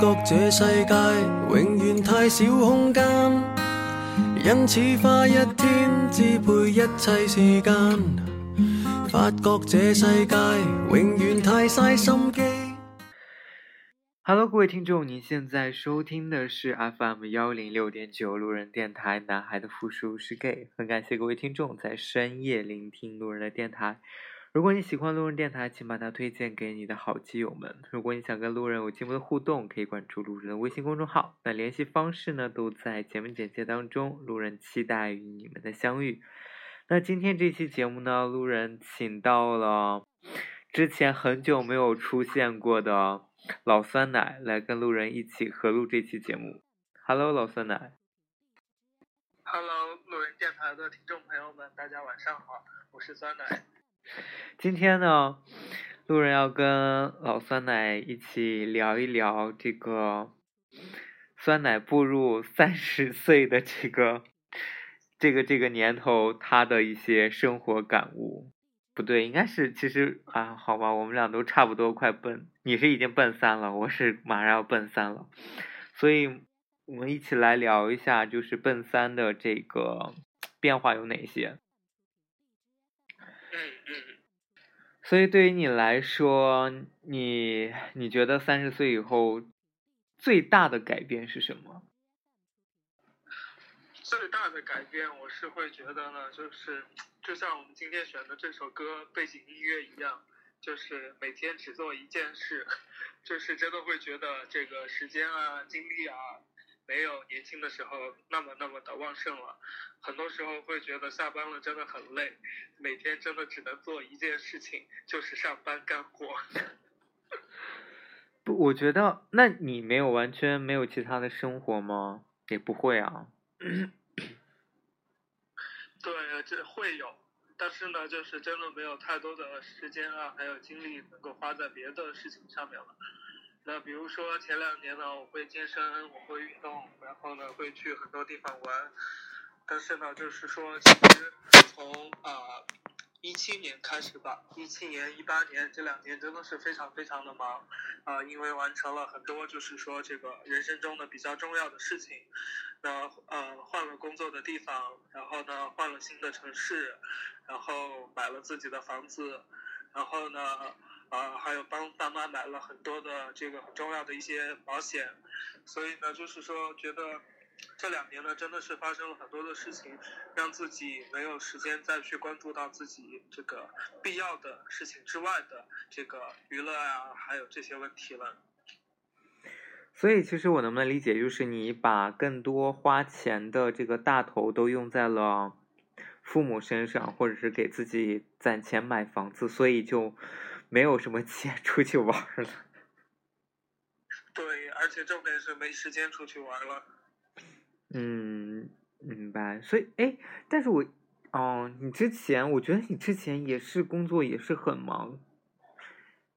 觉这世界永远太少空间，因此花一天支配一切时间。发觉这世界永远太嘥心机。Hello，各位听众，您现在收听的是 FM 幺零六点九路人电台，男孩的复数是 gay。很感谢各位听众在深夜聆听路人的电台。如果你喜欢路人电台，请把它推荐给你的好基友们。如果你想跟路人有进一步的互动，可以关注路人的微信公众号。那联系方式呢，都在节目简介当中。路人期待与你们的相遇。那今天这期节目呢，路人请到了之前很久没有出现过的。老酸奶来跟路人一起合录这期节目。Hello，老酸奶。Hello，路人电台的听众朋友们，大家晚上好，我是酸奶。今天呢，路人要跟老酸奶一起聊一聊这个酸奶步入三十岁的这个这个这个年头，他的一些生活感悟。不对，应该是其实啊，好吧，我们俩都差不多快奔，你是已经奔三了，我是马上要奔三了，所以我们一起来聊一下，就是奔三的这个变化有哪些。嗯嗯。所以对于你来说，你你觉得三十岁以后最大的改变是什么？最大的改变，我是会觉得呢，就是就像我们今天选的这首歌背景音乐一样，就是每天只做一件事，就是真的会觉得这个时间啊、精力啊，没有年轻的时候那么那么的旺盛了。很多时候会觉得下班了真的很累，每天真的只能做一件事情，就是上班干活。不，我觉得，那你没有完全没有其他的生活吗？也不会啊。对，这会有，但是呢，就是真的没有太多的时间啊，还有精力能够花在别的事情上面了。那比如说前两年呢，我会健身，我会运动，然后呢会去很多地方玩。但是呢，就是说，其实从啊一七年开始吧，一七年、一八年这两年真的是非常非常的忙啊、因为完成了很多就是说这个人生中的比较重要的事情。那呃换了工作的地方，然后呢换了新的城市，然后买了自己的房子，然后呢呃还有帮爸妈买了很多的这个很重要的一些保险，所以呢就是说觉得这两年呢真的是发生了很多的事情，让自己没有时间再去关注到自己这个必要的事情之外的这个娱乐啊，还有这些问题了。所以，其实我能不能理解，就是你把更多花钱的这个大头都用在了父母身上，或者是给自己攒钱买房子，所以就没有什么钱出去玩了。对，而且重点是没时间出去玩了。嗯，明白。所以，哎，但是我，哦，你之前，我觉得你之前也是工作也是很忙，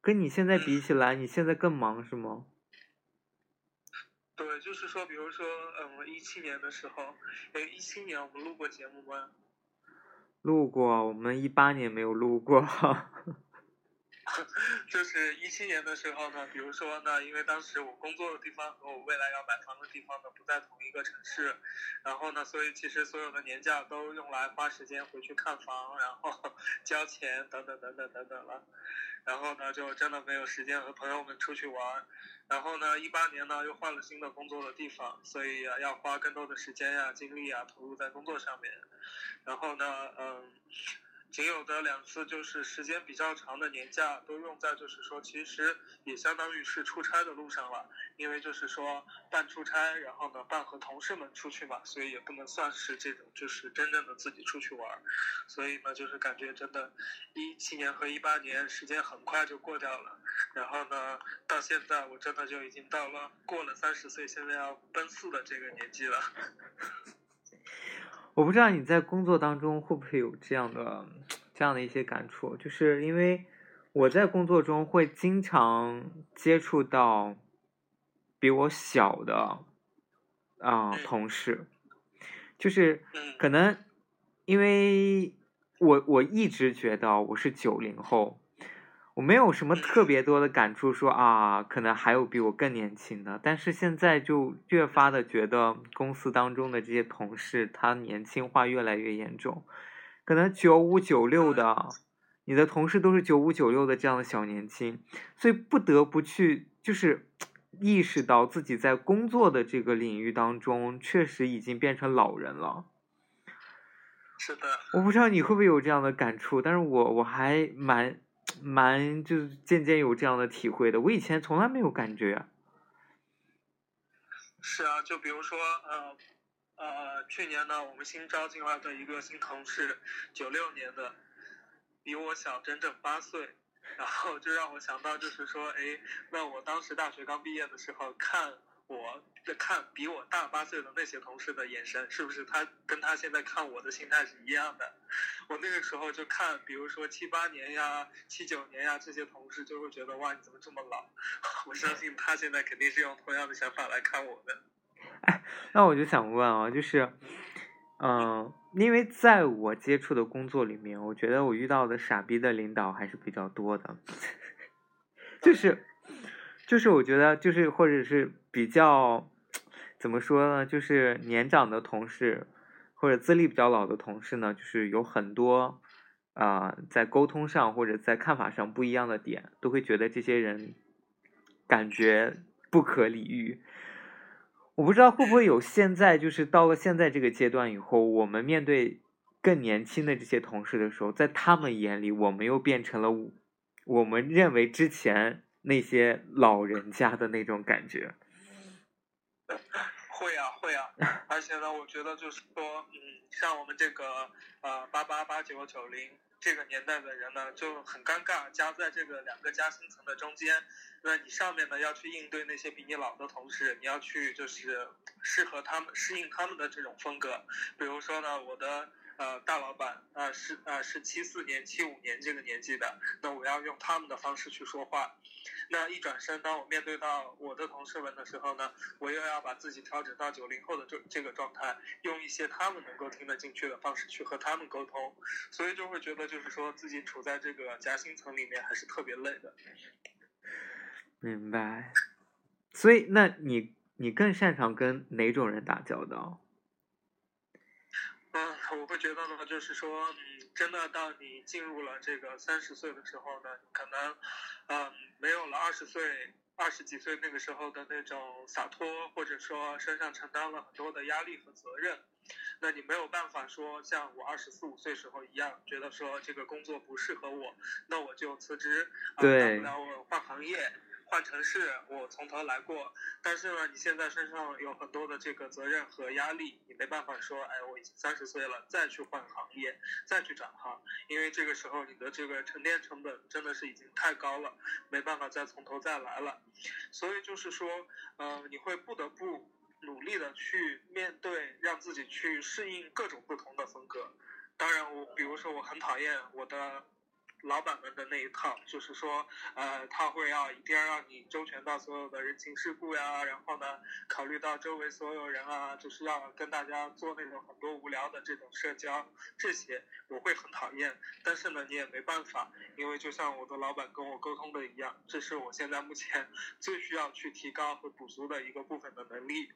跟你现在比起来，你现在更忙是吗？对，就是说，比如说，嗯，一七年的时候，哎，一七年我们录过节目吗？录过，我们一八年没有录过。就是一七年的时候呢，比如说呢，因为当时我工作的地方和我未来要买房的地方呢不在同一个城市，然后呢，所以其实所有的年假都用来花时间回去看房，然后 交钱等等等等等等了。然后呢，就真的没有时间和朋友们出去玩。然后呢，一八年呢又换了新的工作的地方，所以要花更多的时间呀、精力啊投入在工作上面。然后呢，嗯，仅有的两次就是时间比较长的年假都用在就是说，其实也相当于是出差的路上了。因为就是说半出差，然后呢半和同事们出去嘛，所以也不能算是这种就是真正的自己出去玩。所以呢，就是感觉真的，一七年和一八年时间很快就过掉了。然后呢，到现在我真的就已经到了过了三十岁，现在要奔四的这个年纪了。我不知道你在工作当中会不会有这样的这样的一些感触，就是因为我在工作中会经常接触到比我小的啊、同事，就是可能因为我我一直觉得我是九零后，我没有什么特别多的感触说，啊，可能还有比我更年轻的，但是现在就越发的觉得公司当中的这些同事，他年轻化越来越严重，可能九五九六的，你的同事都是九五九六的这样的小年轻，所以不得不去就是意识到自己在工作的这个领域当中，确实已经变成老人了。是的，我不知道你会不会有这样的感触，但是我我还蛮蛮就是渐渐有这样的体会的，我以前从来没有感觉。是啊，就比如说，呃呃，去年呢，我们新招进来的一个新同事，九六年的，比我小整整八岁，然后就让我想到，就是说，哎，那我当时大学刚毕业的时候看。我在看比我大八岁的那些同事的眼神，是不是他跟他现在看我的心态是一样的？我那个时候就看，比如说七八年呀、七九年呀这些同事，就会觉得哇，你怎么这么老？我相信他现在肯定是用同样的想法来看我的。哎，那我就想问啊，就是，嗯，因为在我接触的工作里面，我觉得我遇到的傻逼的领导还是比较多的，就是。就是我觉得，就是或者是比较怎么说呢？就是年长的同事或者资历比较老的同事呢，就是有很多啊，在沟通上或者在看法上不一样的点，都会觉得这些人感觉不可理喻。我不知道会不会有现在，就是到了现在这个阶段以后，我们面对更年轻的这些同事的时候，在他们眼里，我们又变成了我们认为之前。那些老人家的那种感觉，会啊会啊，而且呢，我觉得就是说，嗯，像我们这个呃八八八九九零这个年代的人呢，就很尴尬，夹在这个两个夹心层的中间。那你上面呢要去应对那些比你老的同事，你要去就是适合他们、适应他们的这种风格。比如说呢，我的。呃，大老板，呃是呃是七四年、七五年这个年纪的，那我要用他们的方式去说话。那一转身，当我面对到我的同事们的时候呢，我又要把自己调整到九零后的这这个状态，用一些他们能够听得进去的方式去和他们沟通，所以就会觉得就是说自己处在这个夹心层里面还是特别累的。明白。所以，那你你更擅长跟哪种人打交道？嗯，我会觉得呢，就是说，嗯，真的到你进入了这个三十岁的时候呢，可能，嗯，没有了二十岁、二十几岁那个时候的那种洒脱，或者说身上承担了很多的压力和责任，那你没有办法说像我二十四五岁时候一样，觉得说这个工作不适合我，那我就辞职，对，大不了我换行业。换城市，我从头来过。但是呢，你现在身上有很多的这个责任和压力，你没办法说，哎，我已经三十岁了，再去换行业，再去转行，因为这个时候你的这个沉淀成本真的是已经太高了，没办法再从头再来了。所以就是说，呃，你会不得不努力的去面对，让自己去适应各种不同的风格。当然，我比如说，我很讨厌我的。老板们的那一套，就是说，呃，他会要一定要让你周全到所有的人情世故呀，然后呢，考虑到周围所有人啊，就是要跟大家做那种很多无聊的这种社交，这些我会很讨厌。但是呢，你也没办法，因为就像我的老板跟我沟通的一样，这是我现在目前 最需要去提高和补足的一个部分的能力。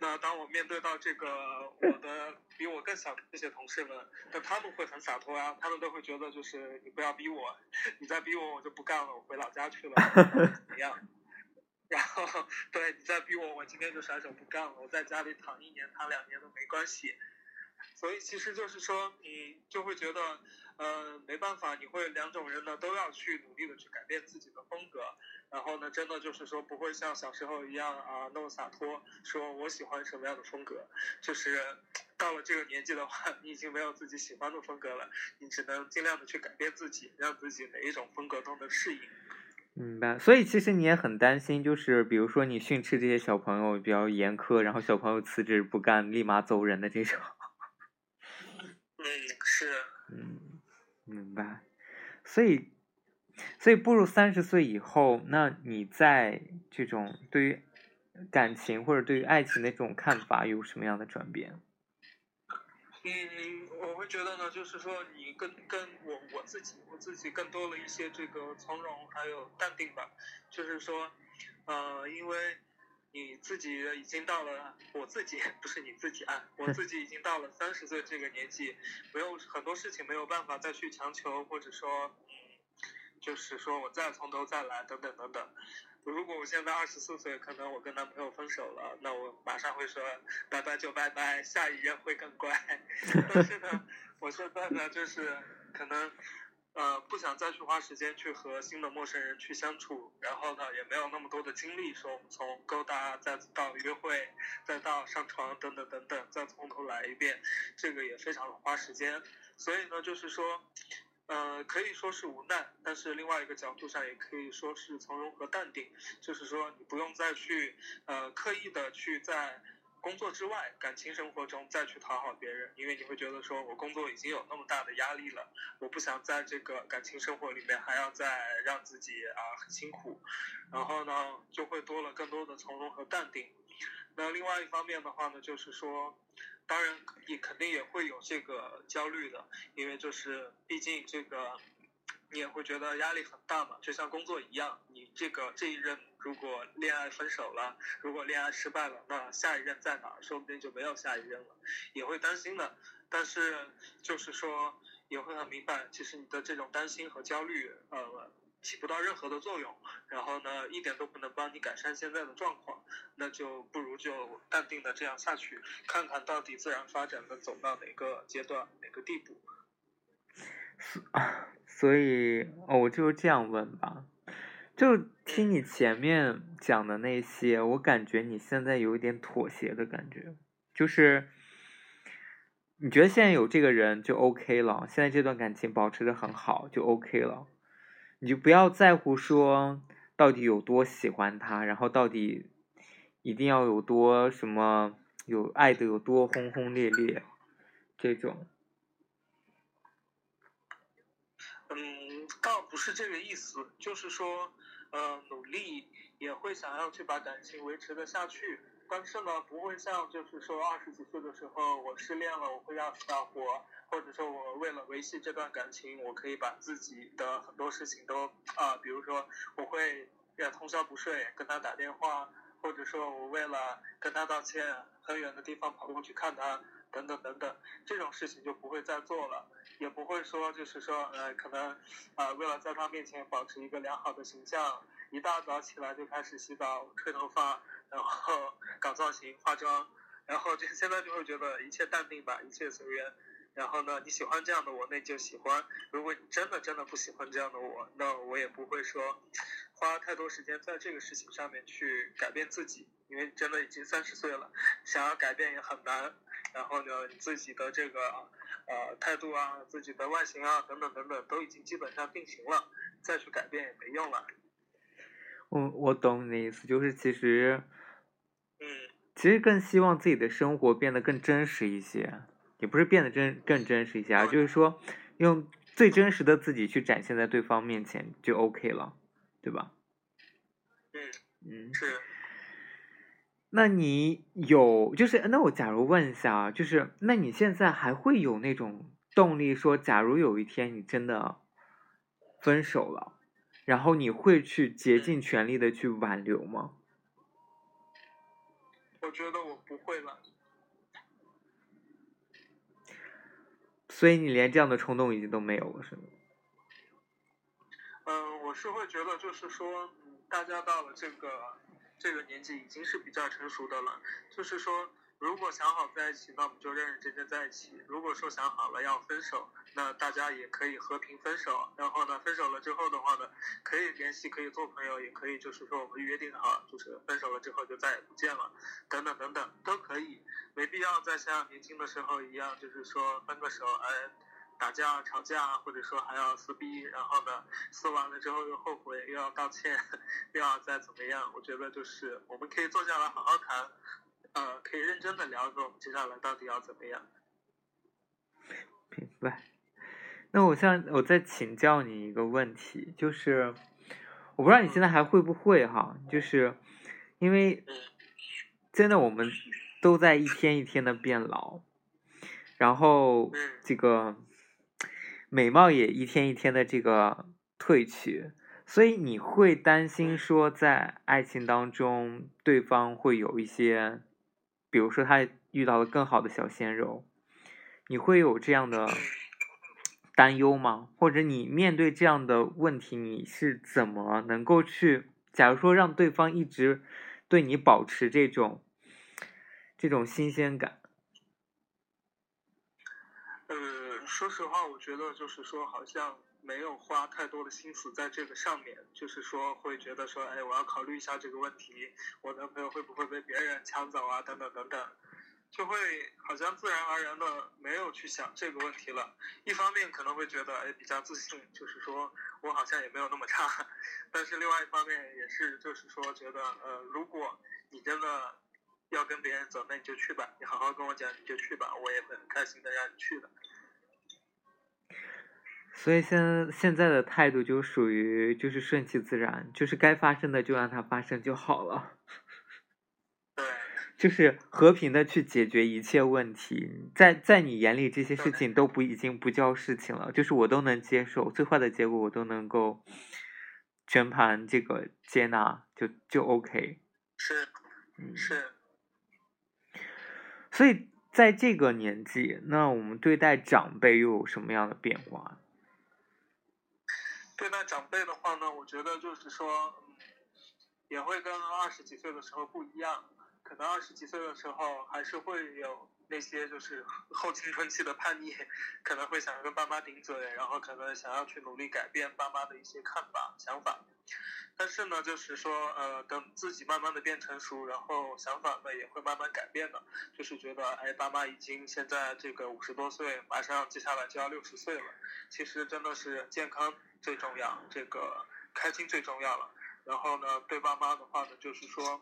那当我面对到这个我的比我更小这些同事们，但他们会很洒脱啊，他们都会觉得就是你不要逼我，你再逼我我就不干了，我回老家去了，怎么样？然后对你再逼我，我今天就甩手不干了，我在家里躺一年躺两年都没关系。所以其实就是说，你就会觉得，呃，没办法，你会两种人呢都要去努力的去改变自己的风格。然后呢，真的就是说不会像小时候一样啊那么洒脱，说我喜欢什么样的风格。就是到了这个年纪的话，你已经没有自己喜欢的风格了，你只能尽量的去改变自己，让自己哪一种风格都能适应。明白。所以其实你也很担心，就是比如说你训斥这些小朋友比较严苛，然后小朋友辞职不干，立马走人的这种。嗯是，嗯，明白。所以，所以步入三十岁以后，那你在这种对于感情或者对于爱情的这种看法有什么样的转变？嗯，我会觉得呢，就是说你跟跟我我自己，我自己更多了一些这个从容还有淡定吧。就是说，呃，因为你自己已经到了，我自己 不是你自己啊，我自己已经到了三十岁这个年纪，没有很多事情没有办法再去强求，或者说，嗯，就是说我再从头再来等等等等。如果我现在二十四岁，可能我跟男朋友分手了，那我马上会说拜拜就拜拜，下一任会更乖。但是呢，我现在呢，就是可能呃不想再去花时间去和新的陌生人去相处，然后呢也没有那么多的精力说我们从勾搭再到约会，再到上床等等等等，再从头来一遍，这个也非常的花时间。所以呢，就是说。呃，可以说是无奈，但是另外一个角度上也可以说是从容和淡定，就是说你不用再去呃刻意的去在工作之外感情生活中再去讨好别人，因为你会觉得说我工作已经有那么大的压力了，我不想在这个感情生活里面还要再让自己啊很辛苦，然后呢就会多了更多的从容和淡定。那另外一方面的话呢，就是说。当然，也肯定也会有这个焦虑的，因为就是毕竟这个，你也会觉得压力很大嘛，就像工作一样，你这个这一任如果恋爱分手了，如果恋爱失败了，那下一任在哪？说不定就没有下一任了，也会担心的。但是就是说，也会很明白，其实你的这种担心和焦虑，呃。起不到任何的作用，然后呢，一点都不能帮你改善现在的状况，那就不如就淡定的这样下去，看看到底自然发展的走到哪个阶段、哪个地步。所以，哦，我就这样问吧，就听你前面讲的那些，我感觉你现在有一点妥协的感觉，就是你觉得现在有这个人就 OK 了，现在这段感情保持的很好就 OK 了。你就不要在乎说到底有多喜欢他，然后到底一定要有多什么有爱的有多轰轰烈烈这种。嗯，倒不是这个意思，就是说，呃，努力也会想要去把感情维持的下去。但是呢，不会像就是说二十几岁的时候我失恋了，我会要死要活，或者说我为了维系这段感情，我可以把自己的很多事情都啊，比如说我会要通宵不睡跟他打电话，或者说我为了跟他道歉，很远的地方跑过去看他，等等等等，这种事情就不会再做了，也不会说就是说呃可能啊为了在他面前保持一个良好的形象，一大早起来就开始洗澡吹头发。然后 搞造型、化妆，然后就现在就会觉得一切淡定吧，一切随缘。然后呢，你喜欢这样的我，那你就喜欢；如果你真的真的不喜欢这样的我，那我也不会说花太多时间在这个事情上面去改变自己，因为真的已经三十岁了，想要改变也很难。然后呢，你自己的这个呃态度啊、自己的外形啊等等等等，都已经基本上定型了，再去改变也没用了。我我懂你的意思，就是其实。嗯，其实更希望自己的生活变得更真实一些，也不是变得真更真实一些，而就是说，用最真实的自己去展现在对方面前就 OK 了，对吧？嗯嗯是。那你有就是，那我假如问一下啊，就是那你现在还会有那种动力说，假如有一天你真的分手了，然后你会去竭尽全力的去挽留吗？我觉得我不会了，所以你连这样的冲动已经都没有了，是吗？嗯，我是会觉得，就是说，大家到了这个这个年纪，已经是比较成熟的了，就是说。如果想好在一起，那我们就认认真真在一起。如果说想好了要分手，那大家也可以和平分手。然后呢，分手了之后的话呢，可以联系，可以做朋友，也可以就是说我们约定好，就是分手了之后就再也不见了，等等等等都可以，没必要再像年轻的时候一样，就是说分个手，哎，打架吵架，或者说还要撕逼，然后呢，撕完了之后又后悔，又要道歉，又要再怎么样？我觉得就是我们可以坐下来好好谈。呃，可以认真的聊说，我们接下来到底要怎么样？明白。那我想，我再请教你一个问题，就是我不知道你现在还会不会哈，就是因为真的我们都在一天一天的变老，然后这个美貌也一天一天的这个褪去，所以你会担心说在爱情当中对方会有一些，比如说他遇到了更好的小鲜肉，你会有这样的担忧吗？或者你面对这样的问题，你是怎么能够去？假如说让对方一直对你保持这种这种新鲜感，呃，说实话，我觉得就是说，好像没有花太多的心思在这个上面，就是说会觉得说，哎，我要考虑一下这个问题，我男朋友会不会被别人抢走啊，等等等等。就会好像自然而然的没有去想这个问题了。一方面可能会觉得哎比较自信，就是说我好像也没有那么差。但是另外一方面也是就是说觉得呃如果你真的要跟别人走，那你就去吧，你好好跟我讲你就去吧，我也会很开心的让你去的。所以现现在的态度就属于就是顺其自然，就是该发生的就让它发生就好了。就是和平的去解决一切问题，在在你眼里这些事情都不已经不叫事情了，就是我都能接受，最坏的结果我都能够全盘这个接纳，就就 OK。是，是。所以在这个年纪，那我们对待长辈又有什么样的变化？对待长辈的话呢，我觉得就是说，也会跟二十几岁的时候不一样。可能二十几岁的时候，还是会有那些就是后青春期的叛逆，可能会想跟爸妈顶嘴，然后可能想要去努力改变爸妈的一些看法、想法。但是呢，就是说，呃，等自己慢慢的变成熟，然后想法呢也会慢慢改变的。就是觉得，哎，爸妈已经现在这个五十多岁，马上接下来就要六十岁了，其实真的是健康最重要，这个开心最重要了。然后呢，对爸妈的话呢，就是说。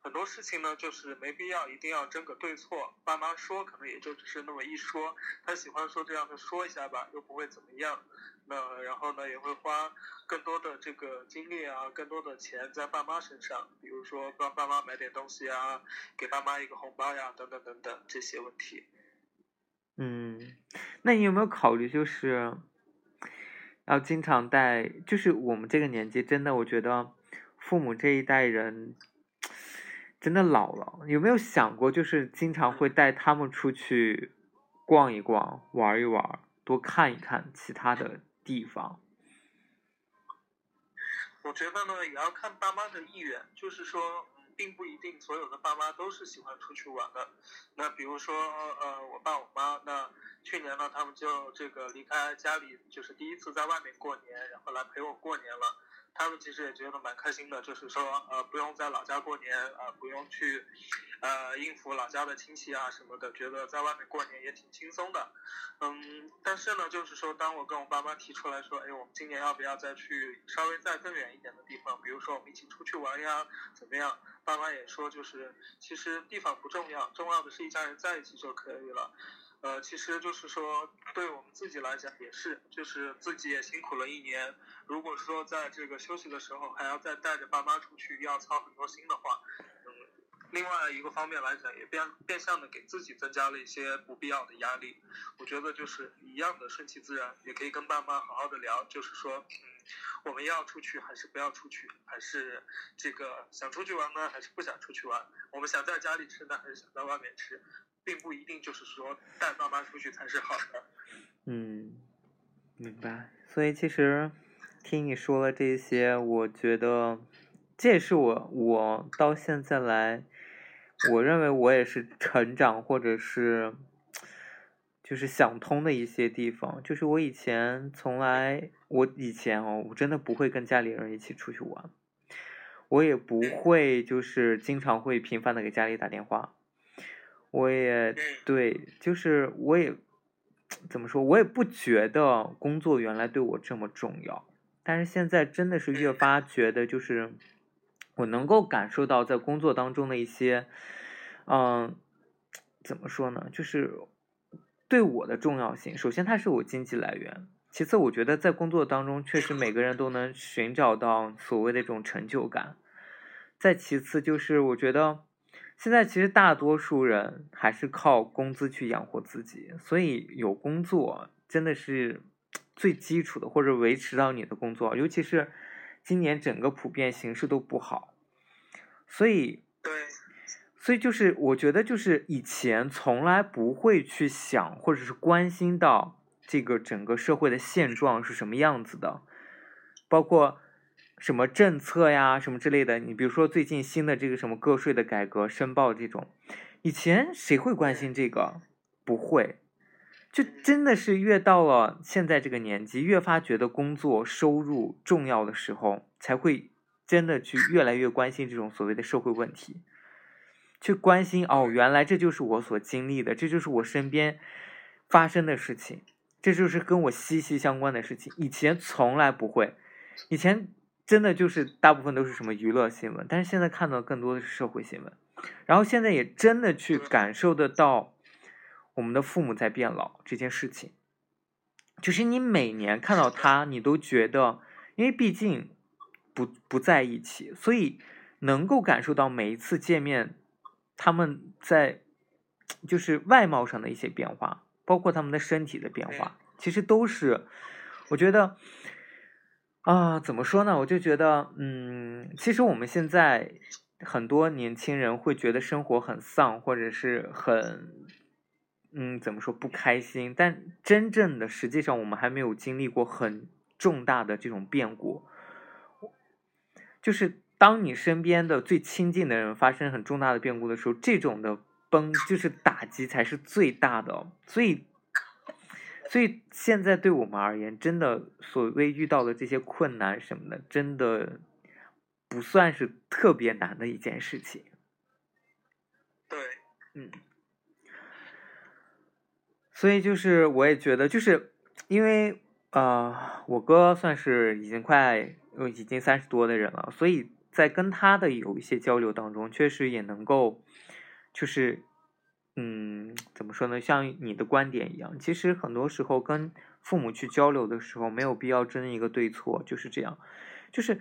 很多事情呢，就是没必要一定要争个对错。爸妈说，可能也就只是那么一说，他喜欢说这样的说一下吧，又不会怎么样。那然后呢，也会花更多的这个精力啊，更多的钱在爸妈身上，比如说帮爸妈买点东西啊，给爸妈一个红包呀，等等等等这些问题。嗯，那你有没有考虑，就是要经常带？就是我们这个年纪，真的，我觉得父母这一代人。真的老了，有没有想过，就是经常会带他们出去逛一逛、玩一玩，多看一看其他的地方？我觉得呢，也要看爸妈的意愿，就是说，并不一定所有的爸妈都是喜欢出去玩的。那比如说，呃，我爸我妈，那去年呢，他们就这个离开家里，就是第一次在外面过年，然后来陪我过年了。他们其实也觉得蛮开心的，就是说，呃，不用在老家过年，呃，不用去，呃，应付老家的亲戚啊什么的，觉得在外面过年也挺轻松的，嗯，但是呢，就是说，当我跟我爸妈提出来说，哎，我们今年要不要再去稍微再更远一点的地方，比如说我们一起出去玩呀，怎么样？爸妈也说，就是其实地方不重要，重要的是一家人在一起就可以了。呃，其实就是说，对我们自己来讲也是，就是自己也辛苦了一年。如果说在这个休息的时候还要再带着爸妈出去，要操很多心的话，嗯，另外一个方面来讲，也变变相的给自己增加了一些不必要的压力。我觉得就是一样的，顺其自然，也可以跟爸妈好好的聊，就是说，嗯，我们要出去还是不要出去，还是这个想出去玩呢，还是不想出去玩？我们想在家里吃呢，还是想在外面吃？并不一定就是说带爸妈出去才是好的。嗯，明白。所以其实听你说了这些，我觉得这也是我我到现在来，我认为我也是成长或者是就是想通的一些地方。就是我以前从来，我以前哦，我真的不会跟家里人一起出去玩，我也不会就是经常会频繁的给家里打电话。我也对，就是我也怎么说，我也不觉得工作原来对我这么重要，但是现在真的是越发觉得，就是我能够感受到在工作当中的一些，嗯，怎么说呢，就是对我的重要性。首先，它是我经济来源；其次，我觉得在工作当中，确实每个人都能寻找到所谓的这种成就感；再其次，就是我觉得。现在其实大多数人还是靠工资去养活自己，所以有工作真的是最基础的，或者维持到你的工作，尤其是今年整个普遍形势都不好，所以对，所以就是我觉得就是以前从来不会去想或者是关心到这个整个社会的现状是什么样子的，包括什么政策呀什么之类的。你比如说最近新的这个什么个税的改革申报这种，以前谁会关心这个？不会，就真的是越到了现在这个年纪，越发觉得工作收入重要的时候，才会真的去越来越关心这种所谓的社会问题。去关心哦，原来这就是我所经历的，这就是我身边发生的事情，这就是跟我息息相关的事情。以前从来不会，以前真的就是大部分都是什么娱乐新闻，但是现在看到更多的是社会新闻，然后现在也真的去感受得到我们的父母在变老这件事情，就是你每年看到他，你都觉得，因为毕竟不不在一起，所以能够感受到每一次见面。他们在就是外貌上的一些变化，包括他们的身体的变化，其实都是我觉得啊，怎么说呢？我就觉得，嗯，其实我们现在很多年轻人会觉得生活很丧，或者是很嗯，怎么说不开心？但真正的，实际上我们还没有经历过很重大的这种变故，就是。当你身边的最亲近的人发生很重大的变故的时候，这种的崩就是打击才是最大的。所以，所以现在对我们而言，真的所谓遇到的这些困难什么的，真的不算是特别难的一件事情。对，嗯。所以就是我也觉得，就是因为呃，我哥算是已经快已经三十多的人了，所以。在跟他的有一些交流当中，确实也能够，就是，嗯，怎么说呢？像你的观点一样，其实很多时候跟父母去交流的时候，没有必要争一个对错，就是这样，就是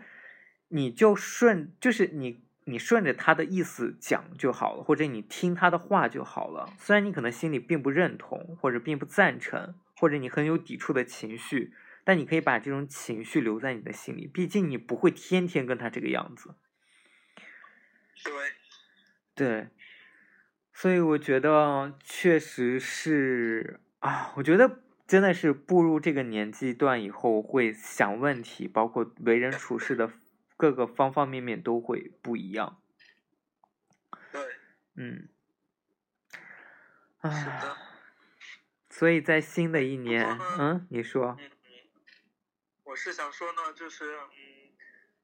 你就顺，就是你你顺着他的意思讲就好了，或者你听他的话就好了。虽然你可能心里并不认同，或者并不赞成，或者你很有抵触的情绪。但你可以把这种情绪留在你的心里，毕竟你不会天天跟他这个样子。对，对，所以我觉得确实是啊，我觉得真的是步入这个年纪段以后，会想问题，包括为人处事的各个方方面面都会不一样。对，嗯，啊，所以在新的一年，嗯，你说。我是想说呢，就是嗯，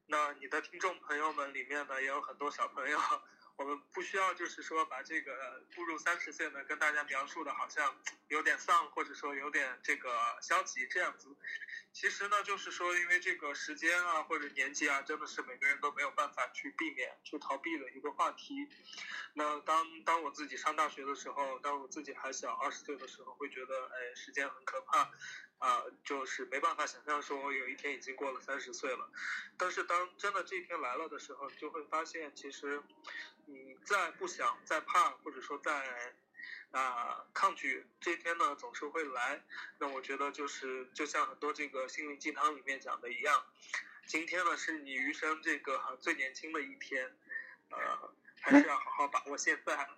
那你的听众朋友们里面呢，也有很多小朋友。我们不需要，就是说把这个步入三十岁呢，跟大家描述的好像有点丧，或者说有点这个消极这样子。其实呢，就是说，因为这个时间啊，或者年纪啊，真的是每个人都没有办法去避免、去逃避的一个话题。那当当我自己上大学的时候，当我自己还小，二十岁的时候，会觉得，哎，时间很可怕，啊，就是没办法想象说我有一天已经过了三十岁了。但是当真的这一天来了的时候，就会发现，其实。你再不想、再怕，或者说再啊抗拒，这一天呢总是会来。那我觉得就是就像很多这个心灵鸡汤里面讲的一样，今天呢是你余生这个最年轻的一天，呃，还是要好好把握现在。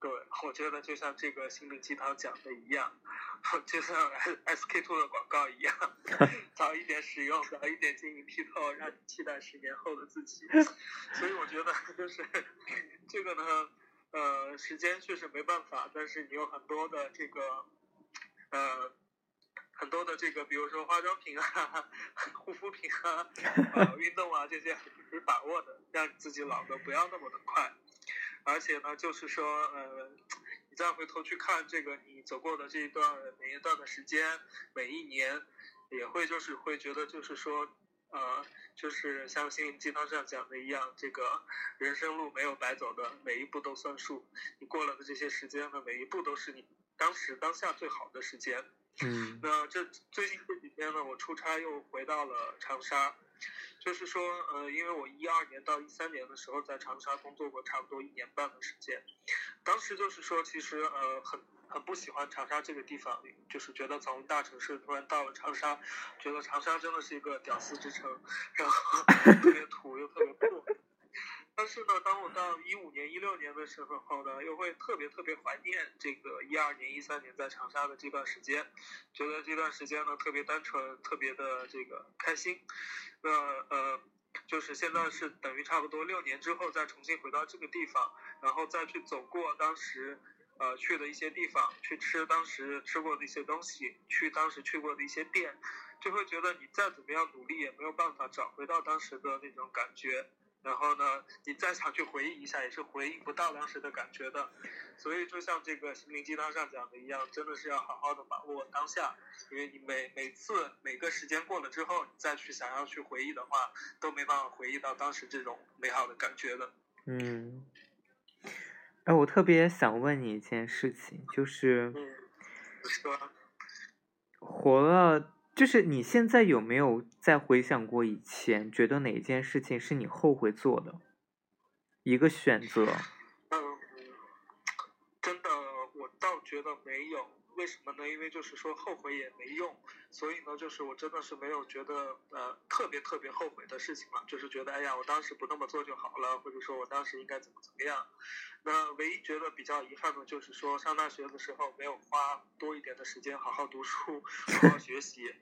对，我觉得就像这个心灵鸡汤讲的一样，就像 S K two 的广告一样，早一点使用，早一点晶莹剔透，让你期待十年后的自己。所以我觉得就是这个呢，呃，时间确实没办法，但是你有很多的这个，呃，很多的这个，比如说化妆品啊、护肤品啊、呃、运动啊这些，你把握的，让自己老的不要那么的快。而且呢，就是说，呃，你再回头去看这个你走过的这一段每一段的时间，每一年，也会就是会觉得就是说，呃，就是像心灵鸡汤上讲的一样，这个人生路没有白走的，每一步都算数。你过了的这些时间呢，每一步都是你当时当下最好的时间。嗯。那这最近这几天呢，我出差又回到了长沙。就是说，呃，因为我一二年到一三年的时候在长沙工作过差不多一年半的时间，当时就是说，其实呃很很不喜欢长沙这个地方，就是觉得从大城市突然到了长沙，觉得长沙真的是一个屌丝之城，然后特别土又特别破。但是呢，当我到一五年、一六年的时候呢，又会特别特别怀念这个一二年、一三年在长沙的这段时间，觉得这段时间呢特别单纯，特别的这个开心。那呃，就是现在是等于差不多六年之后再重新回到这个地方，然后再去走过当时呃去的一些地方，去吃当时吃过的一些东西，去当时去过的一些店，就会觉得你再怎么样努力也没有办法找回到当时的那种感觉。然后呢，你再想去回忆一下，也是回忆不到当时的感觉的。所以就像这个心灵鸡汤上讲的一样，真的是要好好的把握当下，因为你每每次每个时间过了之后，你再去想要去回忆的话，都没办法回忆到当时这种美好的感觉的。嗯，哎，我特别想问你一件事情，就是嗯，说活了，就是你现在有没有再回想过以前，觉得哪件事情是你后悔做的一个选择？嗯，真的，我倒觉得没有。为什么呢？因为就是说后悔也没用，所以呢，就是我真的是没有觉得呃特别特别后悔的事情嘛，就是觉得哎呀，我当时不那么做就好了，或者说我当时应该怎么怎么样。那唯一觉得比较遗憾的就是说上大学的时候没有花多一点的时间好好读书、好好学习。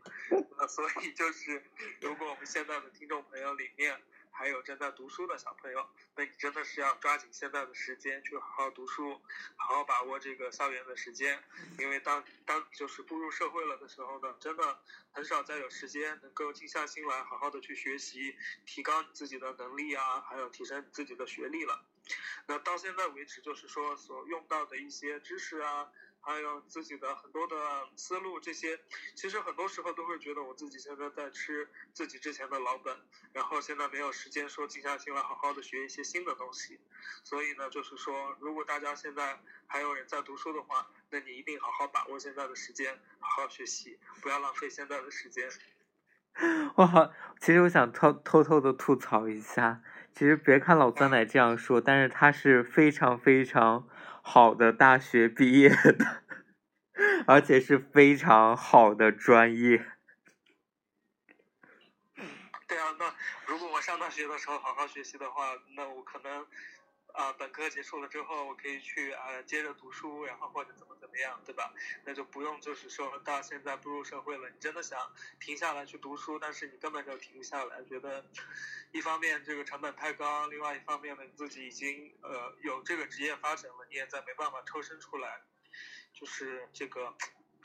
那 所以就是，如果我们现在的听众朋友里面。还有正在读书的小朋友，那你真的是要抓紧现在的时间去好好读书，好好把握这个校园的时间，因为当当就是步入社会了的时候呢，真的很少再有时间能够静下心来好好的去学习，提高你自己的能力啊，还有提升自己的学历了。那到现在为止，就是说所用到的一些知识啊。还有自己的很多的思路，这些其实很多时候都会觉得我自己现在在吃自己之前的老本，然后现在没有时间说静下心来好好的学一些新的东西。所以呢，就是说，如果大家现在还有人在读书的话，那你一定好好把握现在的时间，好好学习，不要浪费现在的时间。我好，其实我想偷偷偷的吐槽一下，其实别看老酸奶这样说，但是他是非常非常。好的大学毕业的，而且是非常好的专业。对啊，那如果我上大学的时候好好学习的话，那我可能、呃、本科结束了之后，我可以去啊、接着读书，然后或者怎么怎么样，对吧？那就不用就是说到现在步入社会了，你真的想停下来去读书，但是你根本就停不下来，觉得一方面这个成本太高，另外一方面呢你自己已经呃有这个职业发展了，你也在没办法抽身出来，就是这个。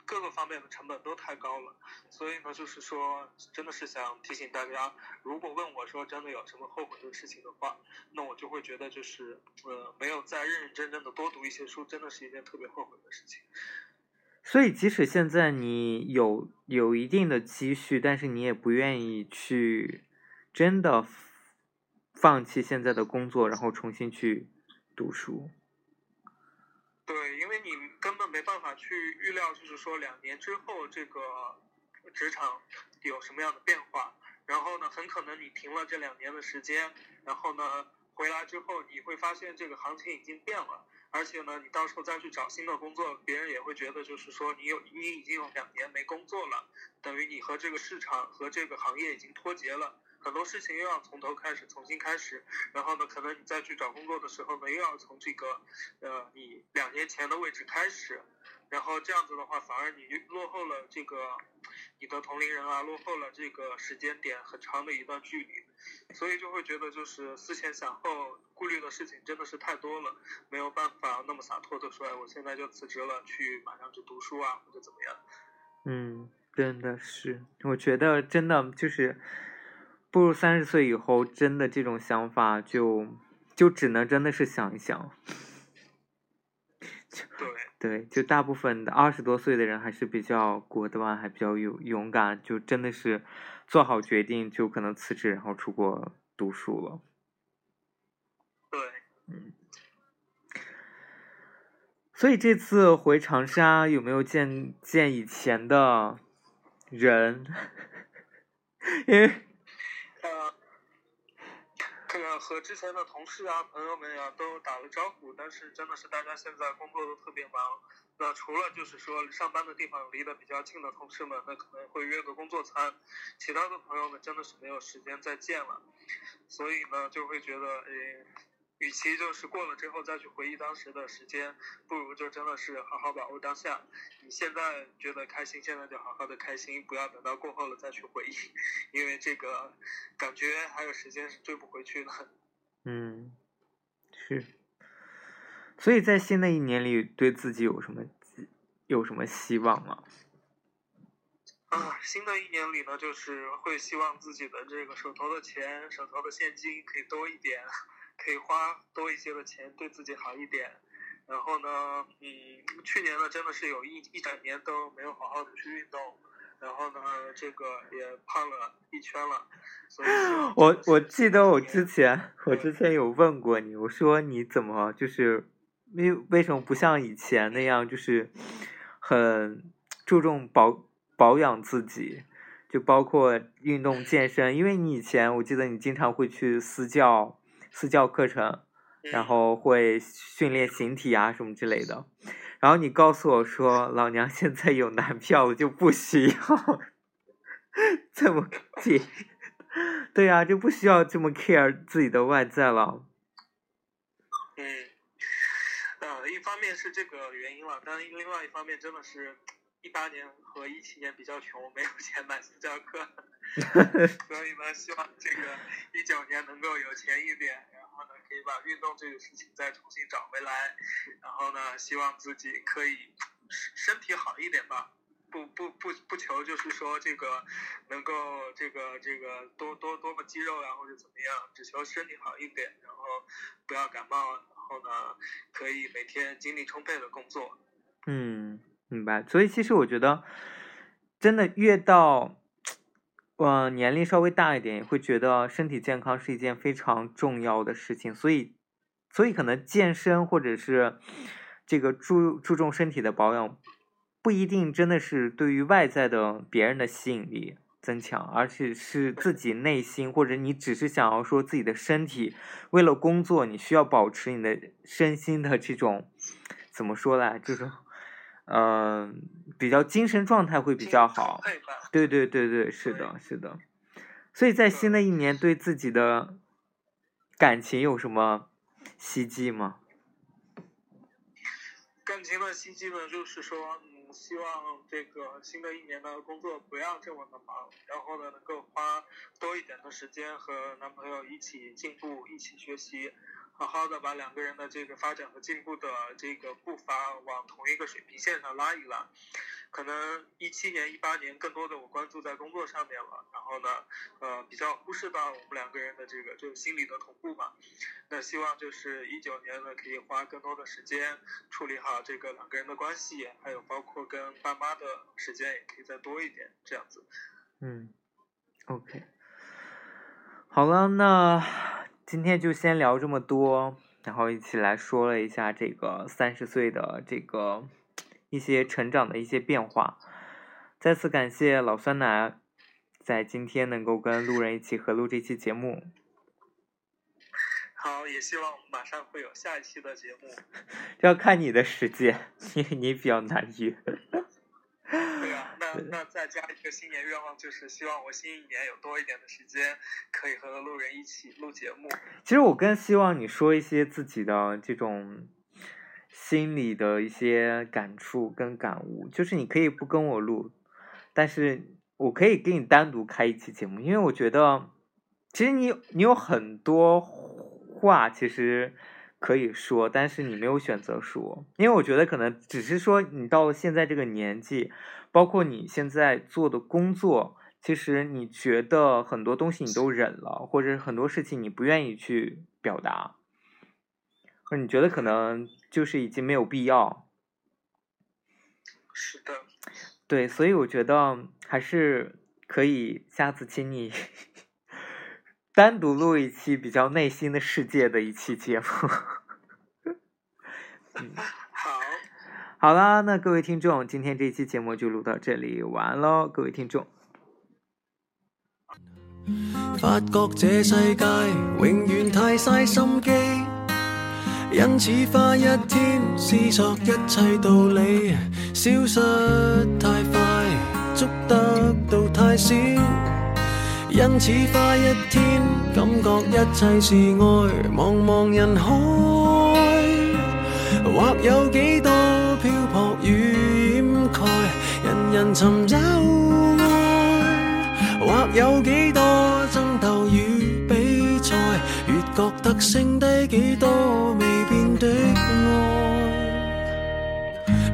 各个方面的成本都太高了，所以呢，就是说，真的是想提醒大家，如果问我说真的有什么后悔的事情的话，那我就会觉得就是，呃，没有再认认真真的多读一些书，真的是一件特别后悔的事情。所以，即使现在你有有一定的积蓄，但是你也不愿意去真的放弃现在的工作，然后重新去读书。对，因没办法去预料，就是说两年之后这个职场有什么样的变化。然后呢，很可能你停了这两年的时间，然后呢回来之后，你会发现这个行情已经变了，而且呢，你到时候再去找新的工作，别人也会觉得就是说你有你已经有两年没工作了，等于你和这个市场和这个行业已经脱节了。很多事情又要从头开始，重新开始，然后呢，可能你再去找工作的时候呢，又要从这个，呃，你两年前的位置开始，然后这样子的话，反而你落后了这个你的同龄人啊，落后了这个时间点很长的一段距离，所以就会觉得就是思前想后，顾虑的事情真的是太多了，没有办法那么洒脱的说，哎，我现在就辞职了，去马上去读书啊，或者怎么样。嗯，真的是，我觉得真的就是。步入三十岁以后，真的这种想法就就只能真的是想一想。对 对，就大部分的二十多岁的人还是比较果断，还比较有勇敢，就真的是做好决定，就可能辞职，然后出国读书了。对，嗯。所以这次回长沙有没有见见以前的人？因为。这个，和之前的同事啊、朋友们呀、都打了招呼，但是真的是大家现在工作都特别忙。那除了就是说上班的地方离得比较近的同事们，那可能会约个工作餐，其他的朋友们真的是没有时间再见了。所以呢，就会觉得，诶，与其就是过了之后再去回忆当时的时间，不如就真的是好好把握当下。你现在觉得开心，现在就好好的开心，不要等到过后了再去回忆，因为这个感觉还有时间是追不回去的。嗯，是。所以在新的一年里，对自己有什么有什么希望吗？啊，新的一年里呢，就是会希望自己的这个手头的钱、手头的现金可以多一点，可以花多一些的钱，对自己好一点。然后呢，嗯，去年呢，真的是有一一整年都没有好好的去运动，然后呢，这个也胖了一圈了。所以我我记得我之前我之前有问过你，我说你怎么就是为为什么不像以前那样，就是很注重保保养自己，就包括运动健身，因为你以前我记得你经常会去私教私教课程，然嗯后会训练形体啊什么之类的。然后你告诉我说，老娘现在有男票了，就不需要这么紧，对呀、就不需要这么 care 自己的外在了。嗯，呃，一方面是这个原因了，但另外一方面真的是，一八年和一七年比较穷，没有钱买私教课，所以呢，希望这个一九年能够有钱一点，然后呢，可以把运动这个事情再重新找回来，然后呢，希望自己可以身体好一点吧。不不不不求就是说这个能够这个这个多多多么肌肉啊、或者怎么样，只求身体好一点，然后不要感冒，然后呢可以每天精力充沛的工作。嗯，明白。所以其实我觉得，真的越到，呃，年龄稍微大一点，会觉得身体健康是一件非常重要的事情。所以，所以可能健身或者是这个注注重身体的保养，不一定真的是对于外在的别人的吸引力增强，而且是自己内心，或者你只是想要说自己的身体，为了工作，你需要保持你的身心的这种怎么说来，这种嗯、比较精神状态会比较好。对对对对，是的，是的。所以在新的一年，对自己的感情有什么希冀吗？感情的希冀呢，就是说，嗯，希望这个新的一年呢，工作不要这么的忙，然后呢，能够花多一点的时间和男朋友一起进步，一起学习，好好的把两个人的这个发展和进步的这个步伐往同一个水平线上拉一拉。可能一七年、一八年更多的我关注在工作上面了，然后呢，呃，比较忽视到我们两个人的这个就是心理的同步嘛。那希望就是一九年呢，可以花更多的时间处理好这个两个人的关系，还有包括跟爸妈的时间也可以再多一点，这样子。嗯，OK，好了，那今天就先聊这么多，然后一起来说了一下这个三十岁的这个一些成长的一些变化。再次感谢老酸奶在今天能够跟路人一起合录这期节目。好，也希望马上会有下一期的节目。这 要看你的时间，因为你比较难约。对啊，那那再加一个新年愿望，就是希望我新一年有多一点的时间，可以和路人一起录节目。其实我更希望你说一些自己的这种心里的一些感触跟感悟，就是你可以不跟我录，但是我可以给你单独开一期节目，因为我觉得其实你你有很多话其实可以说，但是你没有选择说，因为我觉得可能只是说你到了现在这个年纪，包括你现在做的工作。其实你觉得很多东西你都忍了，或者很多事情你不愿意去表达，或者你觉得可能就是已经没有必要。是的，对，所以我觉得还是可以下次请你单独录一期比较内心的世界的一期节目。好，好啦，那各位听众，今天这期节目就录到这里，晚安喽，各位听众。發覺這世界永遠太嘥心機，因此花一天思索一切道理，消失太快，捉得到太少。因此花一天感觉一切是爱，茫茫人海，或有几多漂泊与掩盖，人人寻找爱，或有几多争斗与比赛，越觉得剩低几多未变的爱。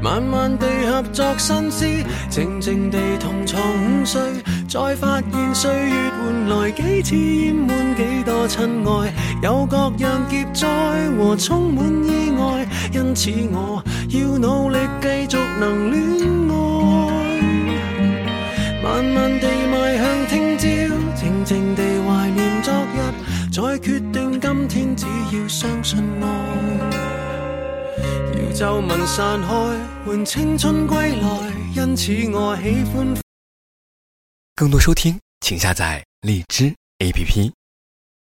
慢慢地合作新詩，靜靜地同床午睡，再發現歲月換來幾次淹滿幾多親愛，有各樣劫灾和充滿意外，因此我要努力繼續能戀愛。慢慢地邁向聽朝，靜靜地懷念昨日，再決定今天只要相信愛。皱纹散开，换青春归来，因此我喜欢。更多收听，请下载荔枝 APP。